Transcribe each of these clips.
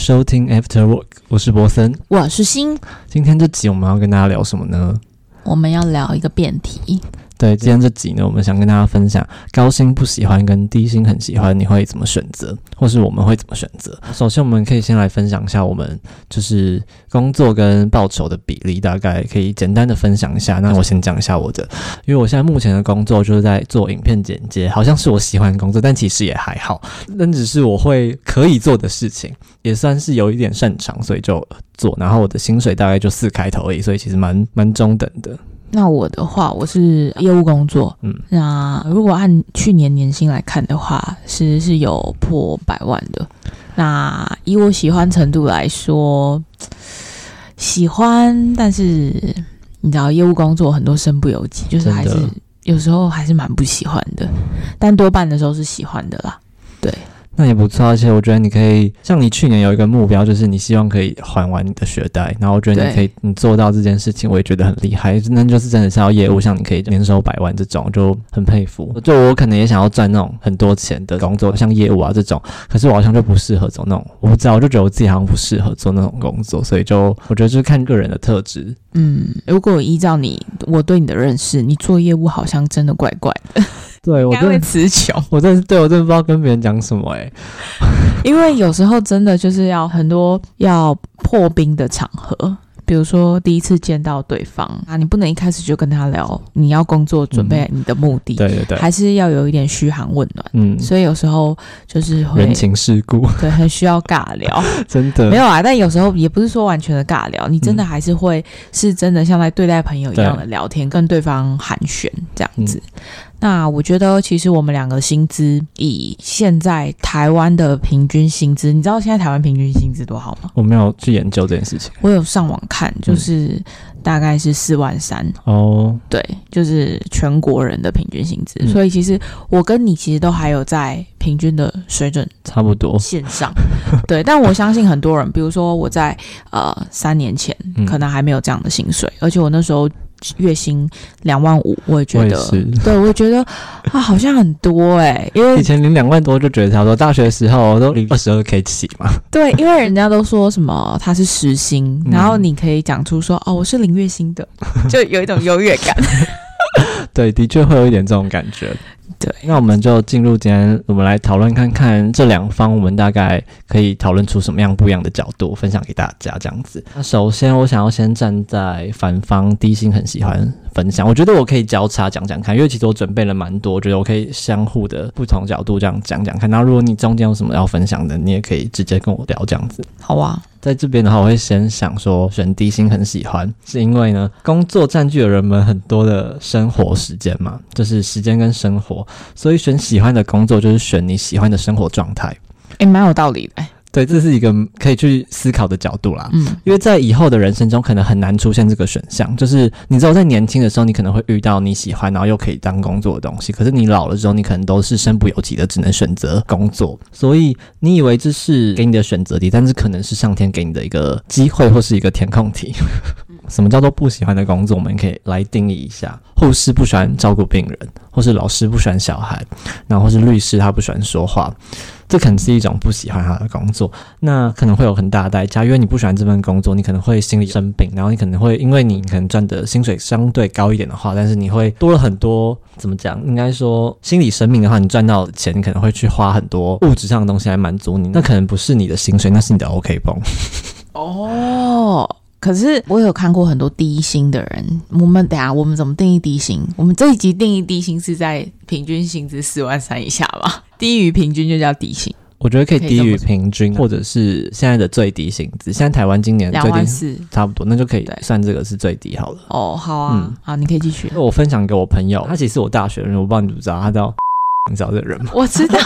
收听 After Work，我是博森。我是新，今天这集我们要跟大家聊什么呢？我们要聊一个辩题。对，今天这集呢，我们想跟大家分享高薪不喜欢跟低薪很喜欢，你会怎么选择，或是我们会怎么选择？首先，我们可以先来分享一下我们就是工作跟报酬的比例，大概可以简单的分享一下。那我先讲一下我的，因为我现在目前的工作就是在做影片剪接，好像是我喜欢的工作，但其实也还好，那只是我会可以做的事情，也算是有一点擅长，所以就做。然后我的薪水大概就四开头而已，所以其实蛮蛮中等的。那我的话，我是业务工作，嗯，那如果按去年年薪来看的话，其实是有破百万的。那以我喜欢程度来说，喜欢，但是你知道，业务工作很多身不由己，就是还是有时候还是蛮不喜欢的，但多半的时候是喜欢的啦，对。那也不错，而且我觉得你可以像你去年有一个目标，就是你希望可以还完你的学贷，然后我觉得你可以你做到这件事情，我也觉得很厉害。那就是真的是要业务，像你可以年收百万这种，就很佩服。就我可能也想要赚那种很多钱的工作，像业务啊这种，可是我好像就不适合做那种，我不知道，我就觉得我自己好像不适合做那种工作，所以就我觉得就是看个人的特质。嗯，如果依照你我对你的认识，你做业务好像真的怪怪的。对我会词穷，我真的对我真的不知道跟别人讲什么哎，因为有时候真的就是要很多要破冰的场合。比如说第一次见到对方啊，你不能一开始就跟他聊你要工作准备你的目的，对对对，还是要有一点嘘寒问暖，嗯，所以有时候就是人情世故，对，很需要尬聊，真的。没有啊，但有时候也不是说完全的尬聊，你真的还是会是真的像在对待朋友一样的聊天，跟对方寒暄这样子。那我觉得，其实我们两个薪资以现在台湾的平均薪资，你知道现在台湾平均薪资多好吗？我没有去研究这件事情，我有上网看，就是大概是四万三哦，对，就是全国人的平均薪资。所以其实我跟你其实都还有在平均的水准差不多线上，对。但我相信很多人，比如说我在呃三年前可能还没有这样的薪水，而且我那时候。月薪两万五，我也觉得，对，我觉得啊，好像很多哎，因为以前领两万多就觉得差不多，大学的时候都领二十二 k 起嘛。对，因为人家都说什么他是时薪，然后你可以讲出说哦，我是领月薪的，就有一种优越感。对，的确会有一点这种感觉。对，那我们就进入今天，我们来讨论看看这两方，我们大概可以讨论出什么样不一样的角度，分享给大家这样子。那首先，我想要先站在反方，低薪很喜欢分享，我觉得我可以交叉讲讲看，因为其实我准备了蛮多，我觉得我可以相互的不同角度这样讲讲看。那如果你中间有什么要分享的，你也可以直接跟我聊这样子。好啊。在这边的话，我会先想说选低薪很喜欢，是因为呢，工作占据了人们很多的生活时间嘛，就是时间跟生活，所以选喜欢的工作就是选你喜欢的生活状态。诶，蛮有道理的。对，这是一个可以去思考的角度啦。嗯，因为在以后的人生中，可能很难出现这个选项。就是你知道在年轻的时候，你可能会遇到你喜欢，然后又可以当工作的东西。可是你老了之后，你可能都是身不由己的，只能选择工作。所以你以为这是给你的选择题，但是可能是上天给你的一个机会，或是一个填空题。什么叫做不喜欢的工作？我们可以来定义一下：护士不喜欢照顾病人，或是老师不喜欢小孩，然后是律师他不喜欢说话。这可能是一种不喜欢他的工作，那可能会有很大的代价，因为你不喜欢这份工作，你可能会心理生病，然后你可能会因为你可能赚的薪水相对高一点的话，但是你会多了很多怎么讲？应该说心理生病的话，你赚到钱，你可能会去花很多物质上的东西来满足你，那可能不是你的薪水，那是你的 OK 绷。哦。可是我有看过很多低薪的人，我们等下我们怎么定义低薪？我们这一集定义低薪是在平均薪资四万三以下吧？低于平均就叫低薪。我觉得可以低于平均，或者是现在的最低薪资。现在台湾今年两万四，差不多，那就可以算这个是最低好了。哦，好啊，嗯好，你可以继续。我分享给我朋友，他其实我大学的人，我不知道你知不知道，他叫 你知道这人吗？我知道，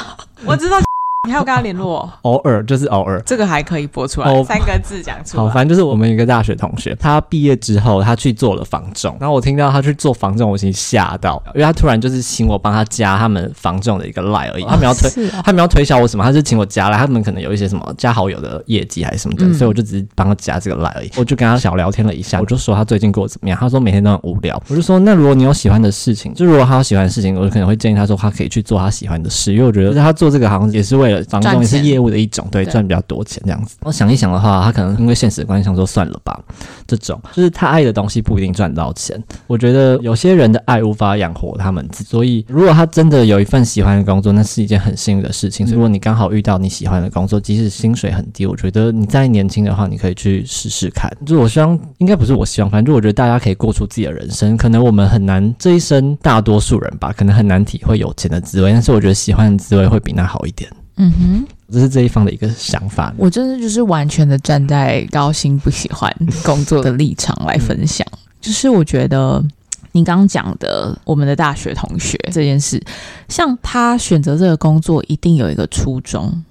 我知道。你还有跟他联络？偶尔就是偶尔，这个还可以播出来，三个字讲出来。好，反正就是我们一个大学同学，他毕业之后，他去做了房仲。然后我听到他去做房仲，我已经吓到，因为他突然就是请我帮他加他们房仲的一个赖而已。他们要推，他们要推销我什么？他是请我加来，他们可能有一些什么加好友的业绩还是什么的，所以我就只是帮他加这个赖而已。我就跟他小聊天了一下，我就说他最近过得怎么样？他说每天都很无聊。我就说那如果你有喜欢的事情，就如果他有喜欢的事情，我就可能会建议他说他可以去做他喜欢的事，因为我觉得他做这个好像也是为了房东也是业务的一种，对，赚比较多钱这样子。我想一想的话，他可能因为现实的关系想说算了吧，这种就是他爱的东西不一定赚到钱。我觉得有些人的爱无法养活他们，所以如果他真的有一份喜欢的工作，那是一件很幸运的事情。如果你刚好遇到你喜欢的工作，即使薪水很低，我觉得你再年轻的话，你可以去试试看。就我希望，应该不是我希望，反正我觉得大家可以过出自己的人生。可能我们很难这一生，大多数人吧，可能很难体会有钱的滋味。但是我觉得喜欢的滋味会比那好一点。嗯哼，这是这一方的一个想法。我真的就是完全的站在高薪不喜欢工作的立场来分享。就是我觉得你刚刚讲的我们的大学同学这件事，像他选择这个工作，一定有一个初衷。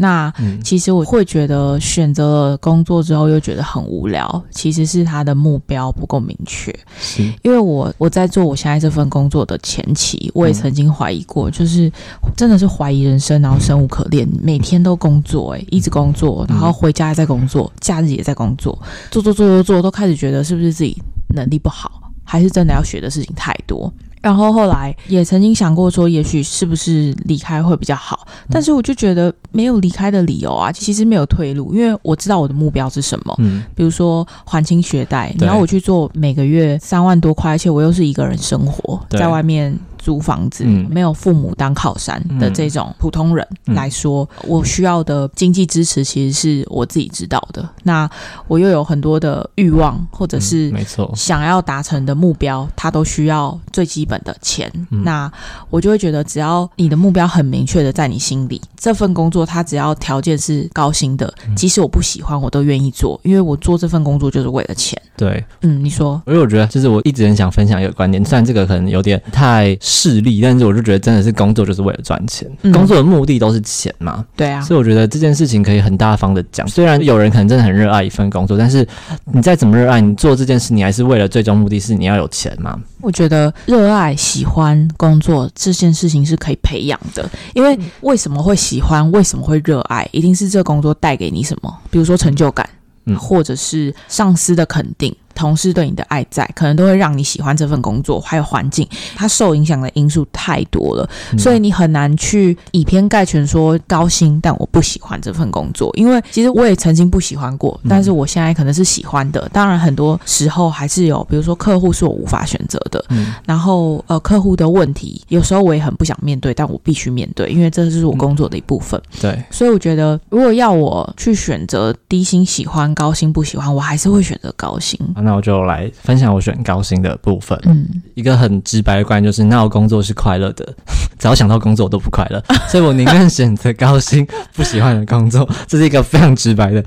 那其实我会觉得选择了工作之后又觉得很无聊，其实是他的目标不够明确。是，因为我我在做我现在这份工作的前期，我也曾经怀疑过，就是真的是怀疑人生，然后生无可恋，每天都工作，哎，一直工作，然后回家也在工作，假日也在工作，做做做做做，都开始觉得是不是自己能力不好，还是真的要学的事情太多。然后后来也曾经想过说，也许是不是离开会比较好，但是我就觉得没有离开的理由啊，其实没有退路，因为我知道我的目标是什么。嗯，比如说还清学贷，你要我去做每个月三万多块，而且我又是一个人生活在外面。租房子，没有父母当靠山的这种普通人来说，我需要的经济支持其实是我自己知道的。那我又有很多的欲望，或者是没错想要达成的目标，它都需要最基本的钱。那我就会觉得，只要你的目标很明确的在你心里，这份工作它只要条件是高薪的，即使我不喜欢，我都愿意做，因为我做这份工作就是为了钱。对，嗯，你说，因为我觉得就是我一直很想分享一个观点，虽然这个可能有点太。势利，但是我就觉得真的是工作就是为了赚钱，工作的目的都是钱嘛。对啊，所以我觉得这件事情可以很大方的讲。虽然有人可能真的很热爱一份工作，但是你再怎么热爱，你做这件事，你还是为了最终目的是你要有钱嘛。我觉得热爱、喜欢工作这件事情是可以培养的，因为为什么会喜欢，为什么会热爱，一定是这工作带给你什么，比如说成就感，嗯或者是上司的肯定。同事对你的爱在，可能都会让你喜欢这份工作，还有环境，它受影响的因素太多了，所以你很难去以偏概全说高薪，但我不喜欢这份工作，因为其实我也曾经不喜欢过，但是我现在可能是喜欢的。当然，很多时候还是有，比如说客户是我无法选择的，然后呃，客户的问题有时候我也很不想面对，但我必须面对，因为这是我工作的一部分。对，所以我觉得如果要我去选择低薪喜欢，高薪不喜欢，我还是会选择高薪。那我就来分享我选高薪的部分。嗯，一个很直白的观念就是，那我工作是快乐的，只要想到工作我都不快乐，所以我宁愿选择高薪不喜欢的工作。这是一个非常直白的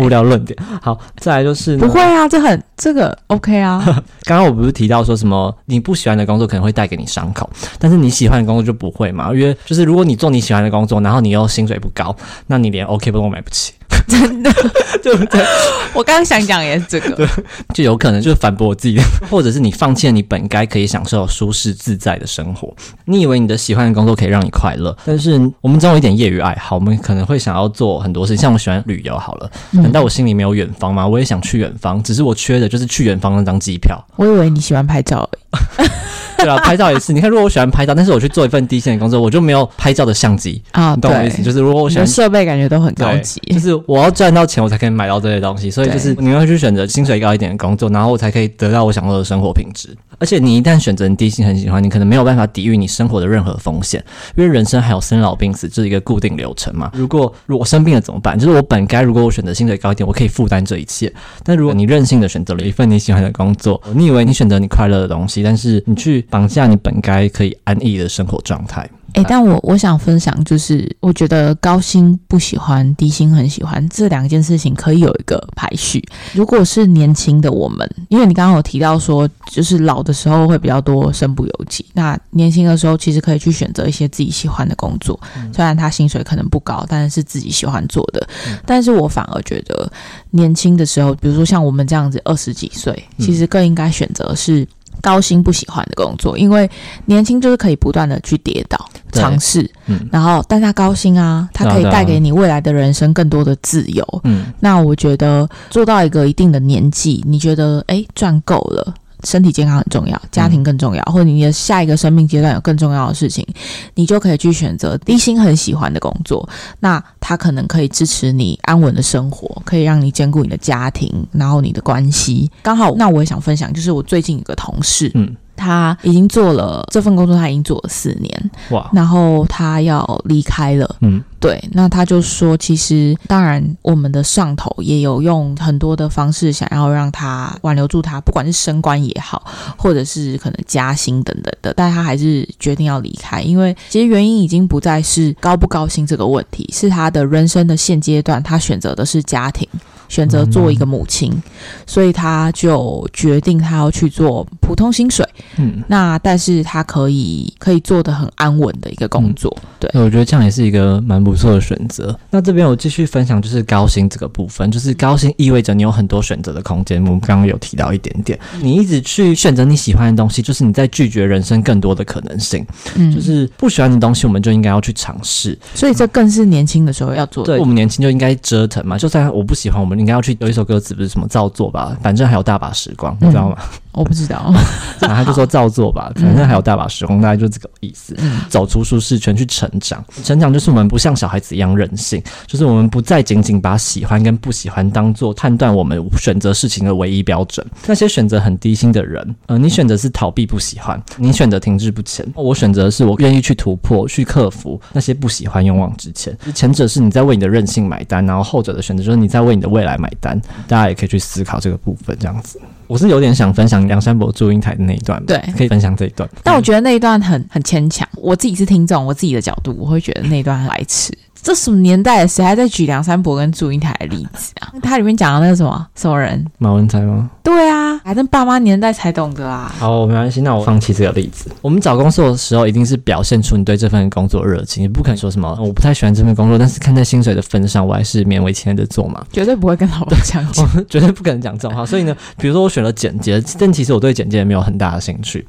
无聊论点。好，再来就是不会啊，这很这个 OK 啊。刚刚我不是提到说什么你不喜欢的工作可能会带给你伤口，但是你喜欢的工作就不会嘛？因为就是如果你做你喜欢的工作，然后你又薪水不高，那你连 OK 都买不起。真的，对不对？我刚刚想讲也是这个，对，就有可能就是反驳我自己，或者是你放弃了你本该可以享受舒适自在的生活。你以为你的喜欢的工作可以让你快乐，但是我们总有一点业余爱好，我们可能会想要做很多事情。像我喜欢旅游，好了，难道我心里没有远方吗？我也想去远方，只是我缺的就是去远方那张机票。我以为你喜欢拍照。对啊，拍照也是。你看，如果我喜欢拍照，但是我去做一份低薪的工作，我就没有拍照的相机啊。懂我意思？就是如果我喜欢设备，感觉都很高级。就是我要赚到钱，我才可以买到这些东西。所以就是你要去选择薪水高一点的工作，然后我才可以得到我想要的生活品质。而且你一旦选择低薪很喜欢，你可能没有办法抵御你生活的任何风险，因为人生还有生老病死，这是一个固定流程嘛。如果如果生病了怎么办？就是我本该如果我选择薪水高一点，我可以负担这一切。但如果你任性的选择了一份你喜欢的工作，你以为你选择你快乐的东西，但是你去绑架你本该可以安逸的生活状态。哎，但我我想分享，就是我觉得高薪不喜欢，低薪很喜欢，这两件事情可以有一个排序。如果是年轻的我们，因为你刚刚有提到说，就是老的时候会比较多身不由己，那年轻的时候其实可以去选择一些自己喜欢的工作，虽然他薪水可能不高，但是是自己喜欢做的。但是我反而觉得年轻的时候，比如说像我们这样子二十几岁，其实更应该选择是。高薪不喜欢的工作，因为年轻就是可以不断的去跌倒尝试，嗯，然后但他高薪啊，他可以带给你未来的人生更多的自由，嗯，那我觉得做到一个一定的年纪，你觉得哎赚够了。身体健康很重要，家庭更重要，或者你的下一个生命阶段有更重要的事情，你就可以去选择低薪很喜欢的工作。那它可能可以支持你安稳的生活，可以让你兼顾你的家庭，然后你的关系。刚好，那我也想分享，就是我最近有个同事，嗯。他已经做了这份工作，他已经做了四年，哇！然后他要离开了，嗯，对。那他就说，其实当然，我们的上头也有用很多的方式，想要让他挽留住他，不管是升官也好，或者是可能加薪等等的，但他还是决定要离开，因为其实原因已经不再是高不高薪这个问题，是他的人生的现阶段，他选择的是家庭。选择做一个母亲，所以他就决定他要去做普通薪水。嗯，那但是他可以可以做的很安稳的一个工作。对，我觉得这样也是一个蛮不错的选择。那这边我继续分享，就是高薪这个部分，就是高薪意味着你有很多选择的空间。我们刚刚有提到一点点，你一直去选择你喜欢的东西，就是你在拒绝人生更多的可能性。嗯，就是不喜欢的东西，我们就应该要去尝试。所以这更是年轻的时候要做。对，我们年轻就应该折腾嘛。就算我不喜欢，我们。应该要去有一首歌词不是什么造作吧？反正还有大把时光，你知道吗？我不知道，然后他就说照做吧，反正还有大把时光，大概就这个意思。走出舒适圈去成长，成长就是我们不像小孩子一样任性，就是我们不再仅仅把喜欢跟不喜欢当做判断我们选择事情的唯一标准。那些选择很低薪的人，呃，你选择是逃避不喜欢，你选择停滞不前，我选择是我愿意去突破去克服那些不喜欢勇往直前。前者是你在为你的任性买单，然后后者的选择就是你在为你的未来买单。大家也可以去思考这个部分，这样子。我是有点想分享梁山伯祝英台的那一段，对，可以分享这一段。但我觉得那一段很很牵强。我自己是听众，我自己的角度，我会觉得那一段很白痴。这什么年代？谁还在举梁山伯跟祝英台的例子啊？它里面讲的那个什么什么人？马文才吗？对啊，还是爸妈年代才懂得啊。好，没关系，那我放弃这个例子。我们找工作的时候，一定是表现出你对这份工作热情，你不可能说什么我不太喜欢这份工作，但是看在薪水的份上，我还是勉为其难的做嘛。绝对不会跟老板讲，绝对不可能讲这种话。所以呢，比如说我选了简洁，但其实我对简洁没有很大的兴趣，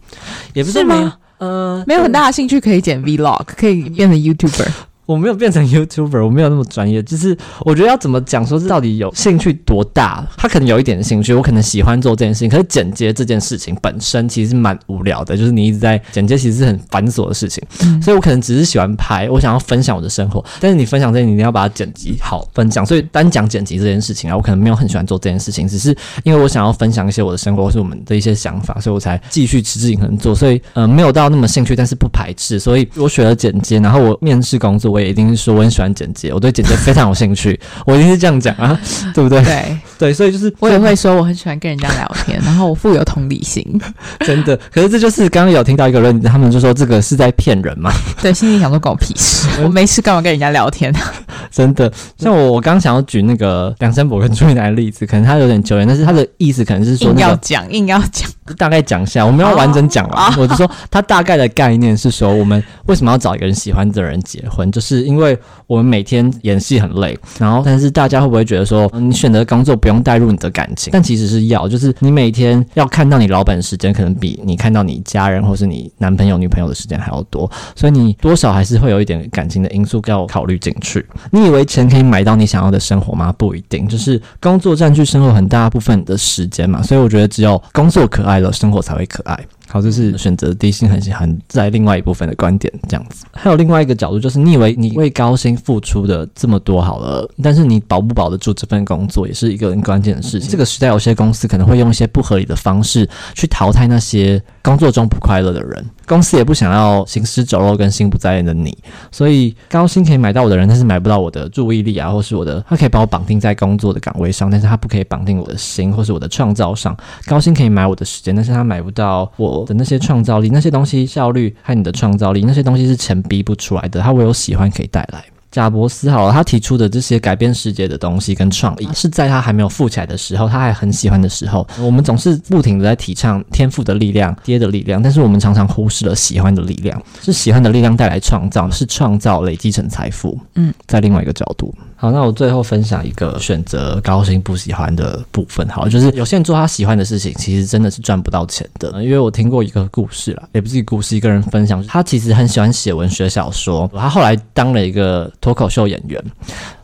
也不是吗？呃，没有很大的兴趣可以剪 Vlog，可以变成 YouTuber。我没有变成 YouTuber，我没有那么专业。就是我觉得要怎么讲，说是到底有兴趣多大？他可能有一点兴趣，我可能喜欢做这件事情。可是剪接这件事情本身其实蛮无聊的，就是你一直在剪接，其实是很繁琐的事情。所以我可能只是喜欢拍，我想要分享我的生活。但是你分享这些，你一定要把它剪辑好分享。所以单讲剪辑这件事情啊，我可能没有很喜欢做这件事情，只是因为我想要分享一些我的生活，或是我们的一些想法，所以我才继续持之以恒做。所以呃，没有到那么兴趣，但是不排斥。所以我学了剪接，然后我面试工作，我也一定是说我很。喜欢剪辑，我对剪辑非常有兴趣，我一定是这样讲啊，对不对？对对，所以就是我也会说我很喜欢跟人家聊天，然后我富有同理心，真的。可是这就是刚刚有听到一个人，他们就说这个是在骗人嘛？对，心里想说搞屁事，我没事干嘛跟人家聊天？啊真的，像我我刚想要举那个梁山伯跟朱茵来的例子，可能他有点久远，但是他的意思可能是说硬要讲，硬要讲，大概讲一下，我们要完整讲完。我就说他大概的概念是说，我们为什么要找一个人喜欢的人结婚，就是是因为。我们每天演戏很累，然后但是大家会不会觉得说，你选择工作不用带入你的感情？但其实是要，就是你每天要看到你老板的时间，可能比你看到你家人或是你男朋友女朋友的时间还要多，所以你多少还是会有一点感情的因素要考虑进去。你以为钱可以买到你想要的生活吗？不一定，就是工作占据生活很大部分的时间嘛。所以我觉得只有工作可爱了，生活才会可爱。好，这是选择低薪很喜欢在另外一部分的观点，这样子。还有另外一个角度，就是你以为你为高薪付出的这么多好了，但是你保不保得住这份工作，也是一个很关键的事情。这个时代，有些公司可能会用一些不合理的方式去淘汰那些工作中不快乐的人。公司也不想要行尸走肉跟心不在焉的你，所以高薪可以买到我的人，但是买不到我的注意力啊，或是我的，他可以把我绑定在工作的岗位上，但是他不可以绑定我的心或是我的创造上。高薪可以买我的时间，但是他买不到我的那些创造力，那些东西效率和你的创造力，那些东西是钱逼不出来的，他唯有喜欢可以带来。贾伯斯好了，他提出的这些改变世界的东西跟创意，是在他还没有富起来的时候，他还很喜欢的时候。我们总是不停的在提倡天赋的力量、爹的力量，但是我们常常忽视了喜欢的力量。是喜欢的力量带来创造，是创造累积成财富。嗯，在另外一个角度。好，那我最后分享一个选择高薪不喜欢的部分。好，就是有些人做他喜欢的事情，其实真的是赚不到钱的。因为我听过一个故事啦，也不是一个故事，一个人分享，他其实很喜欢写文学小说，他后来当了一个脱口秀演员。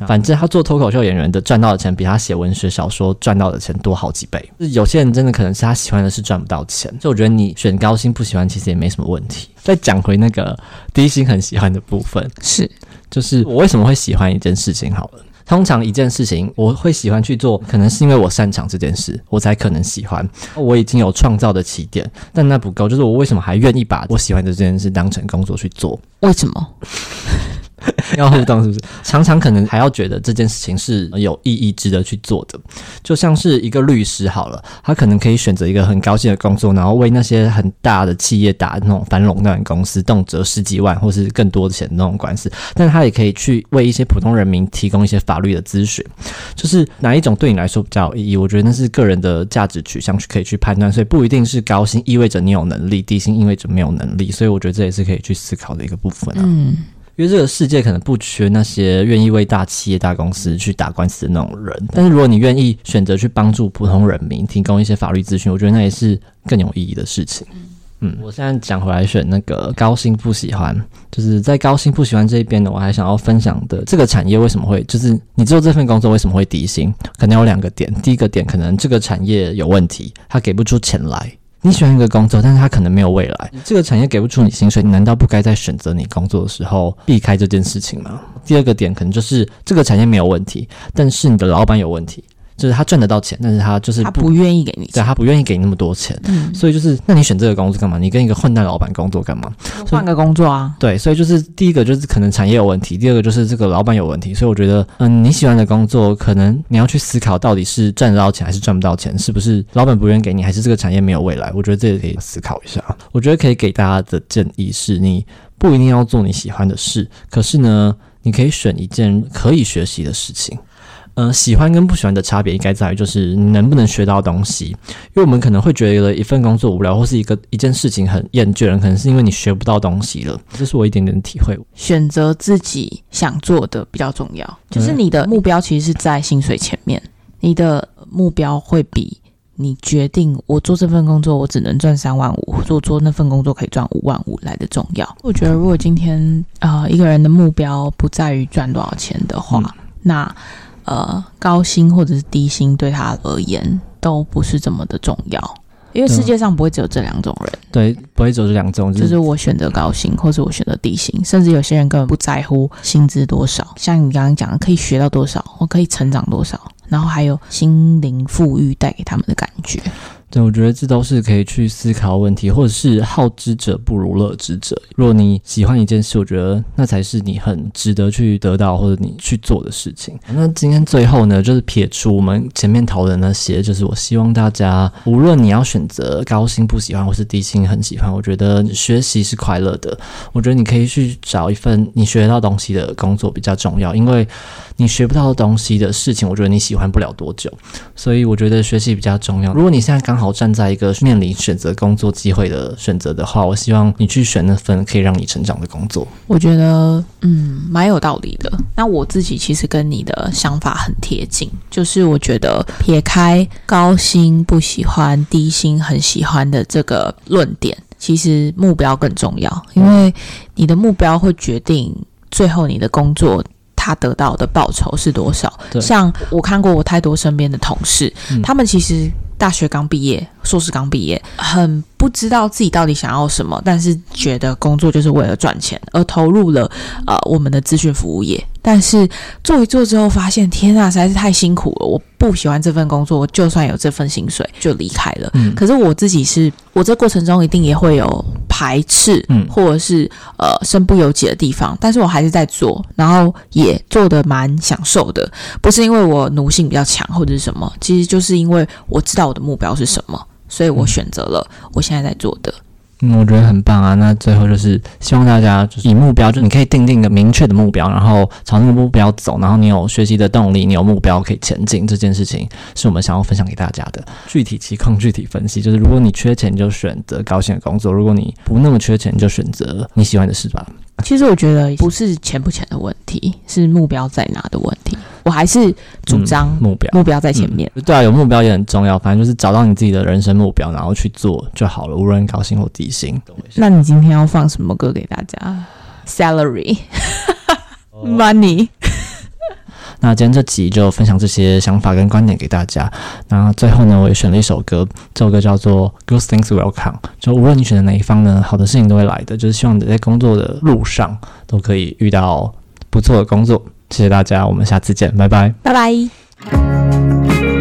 反正他做脱口秀演员的赚到的钱，比他写文学小说赚到的钱多好几倍。有些人真的可能是他喜欢的是赚不到钱，所以我觉得你选高薪不喜欢，其实也没什么问题。再讲回那个低薪很喜欢的部分，是。就是我为什么会喜欢一件事情？好了，通常一件事情我会喜欢去做，可能是因为我擅长这件事，我才可能喜欢。我已经有创造的起点，但那不够。就是我为什么还愿意把我喜欢的这件事当成工作去做？为什么？要互动是不是？常常可能还要觉得这件事情是有意义、值得去做的。就像是一个律师好了，他可能可以选择一个很高兴的工作，然后为那些很大的企业打那种反垄断公司，动辄十几万或是更多的钱那种官司。但他也可以去为一些普通人民提供一些法律的咨询。就是哪一种对你来说比较有意义？我觉得那是个人的价值取向去可以去判断，所以不一定是高薪意味着你有能力，低薪意味着没有能力。所以我觉得这也是可以去思考的一个部分啊。嗯。因为这个世界可能不缺那些愿意为大企业、大公司去打官司的那种人，但是如果你愿意选择去帮助普通人民，提供一些法律咨询，我觉得那也是更有意义的事情。嗯，我现在讲回来选那个高薪不喜欢，就是在高薪不喜欢这一边呢，我还想要分享的这个产业为什么会，就是你做这份工作为什么会低薪，可能有两个点。第一个点，可能这个产业有问题，它给不出钱来。你喜欢一个工作，但是他可能没有未来。这个产业给不出你薪水，你难道不该在选择你工作的时候避开这件事情吗？第二个点可能就是这个产业没有问题，但是你的老板有问题。就是他赚得到钱，但是他就是他不愿意给你，对他不愿意给你那么多钱，嗯，所以就是那你选这个工作干嘛？你跟一个混蛋老板工作干嘛？换个工作啊？对，所以就是第一个就是可能产业有问题，第二个就是这个老板有问题，所以我觉得，嗯，你喜欢的工作，可能你要去思考到底是赚得到钱还是赚不到钱，是不是老板不愿意给你，还是这个产业没有未来？我觉得这个可以思考一下。我觉得可以给大家的建议是，你不一定要做你喜欢的事，可是呢，你可以选一件可以学习的事情。嗯，喜欢跟不喜欢的差别应该在于，就是你能不能学到东西。因为我们可能会觉得一份工作无聊，或是一个一件事情很厌倦，可能是因为你学不到东西了。这是我一点点的体会。选择自己想做的比较重要，就是你的目标其实是在薪水前面，你的目标会比你决定我做这份工作我只能赚三万五，做做那份工作可以赚五万五来的重要。我觉得如果今天啊一个人的目标不在于赚多少钱的话，那呃，高薪或者是低薪对他而言都不是这么的重要，因为世界上不会只有这两种人。对，不会只有这两种，就是我选择高薪，或者我选择低薪，甚至有些人根本不在乎薪资多少。像你刚刚讲的，可以学到多少，我可以成长多少，然后还有心灵富裕带给他们的感觉。对，我觉得这都是可以去思考问题，或者是好之者不如乐之者。如果你喜欢一件事，我觉得那才是你很值得去得到或者你去做的事情。那今天最后呢，就是撇除我们前面讨论那些，就是我希望大家，无论你要选择高薪不喜欢，或是低薪很喜欢，我觉得学习是快乐的。我觉得你可以去找一份你学到东西的工作比较重要，因为你学不到东西的事情，我觉得你喜欢不了多久。所以我觉得学习比较重要。如果你现在刚好好站在一个面临选择工作机会的选择的话，我希望你去选那份可以让你成长的工作。我觉得，嗯，蛮有道理的。那我自己其实跟你的想法很贴近，就是我觉得撇开高薪不喜欢、低薪很喜欢的这个论点，其实目标更重要，因为你的目标会决定最后你的工作。他得到的报酬是多少？像我看过我太多身边的同事，他们其实大学刚毕业，硕士刚毕业，很不知道自己到底想要什么，但是觉得工作就是为了赚钱，而投入了呃我们的资讯服务业。但是做一做之后，发现天啊，实在是太辛苦了，我不喜欢这份工作，我就算有这份薪水就离开了。嗯，可是我自己是，我这过程中一定也会有排斥，嗯，或者是呃身不由己的地方，但是我还是在做，然后也做的蛮享受的，不是因为我奴性比较强或者是什么，其实就是因为我知道我的目标是什么，所以我选择了我现在在做的。嗯，我觉得很棒啊。那最后就是希望大家就是以目标，就你可以定定一个明确的目标，然后朝那个目标走，然后你有学习的动力，你有目标可以前进。这件事情是我们想要分享给大家的。具体情况具体分析，就是如果你缺钱，就选择高薪的工作；如果你不那么缺钱，就选择你喜欢的事吧。其实我觉得不是钱不钱的问题，是目标在哪的问题。我还是主张目标，目标在前面。对啊，有目标也很重要。反正就是找到你自己的人生目标，然后去做就好了，无论高薪或低薪。那你今天要放什么歌给大家？Salary，Money。那今天这集就分享这些想法跟观点给大家。那最后呢，我也选了一首歌，这首歌叫做《Good Things Will Come》。就无论你选的哪一方呢，好的事情都会来的。就是希望你在工作的路上都可以遇到不错的工作。谢谢大家，我们下次见，拜拜，拜拜。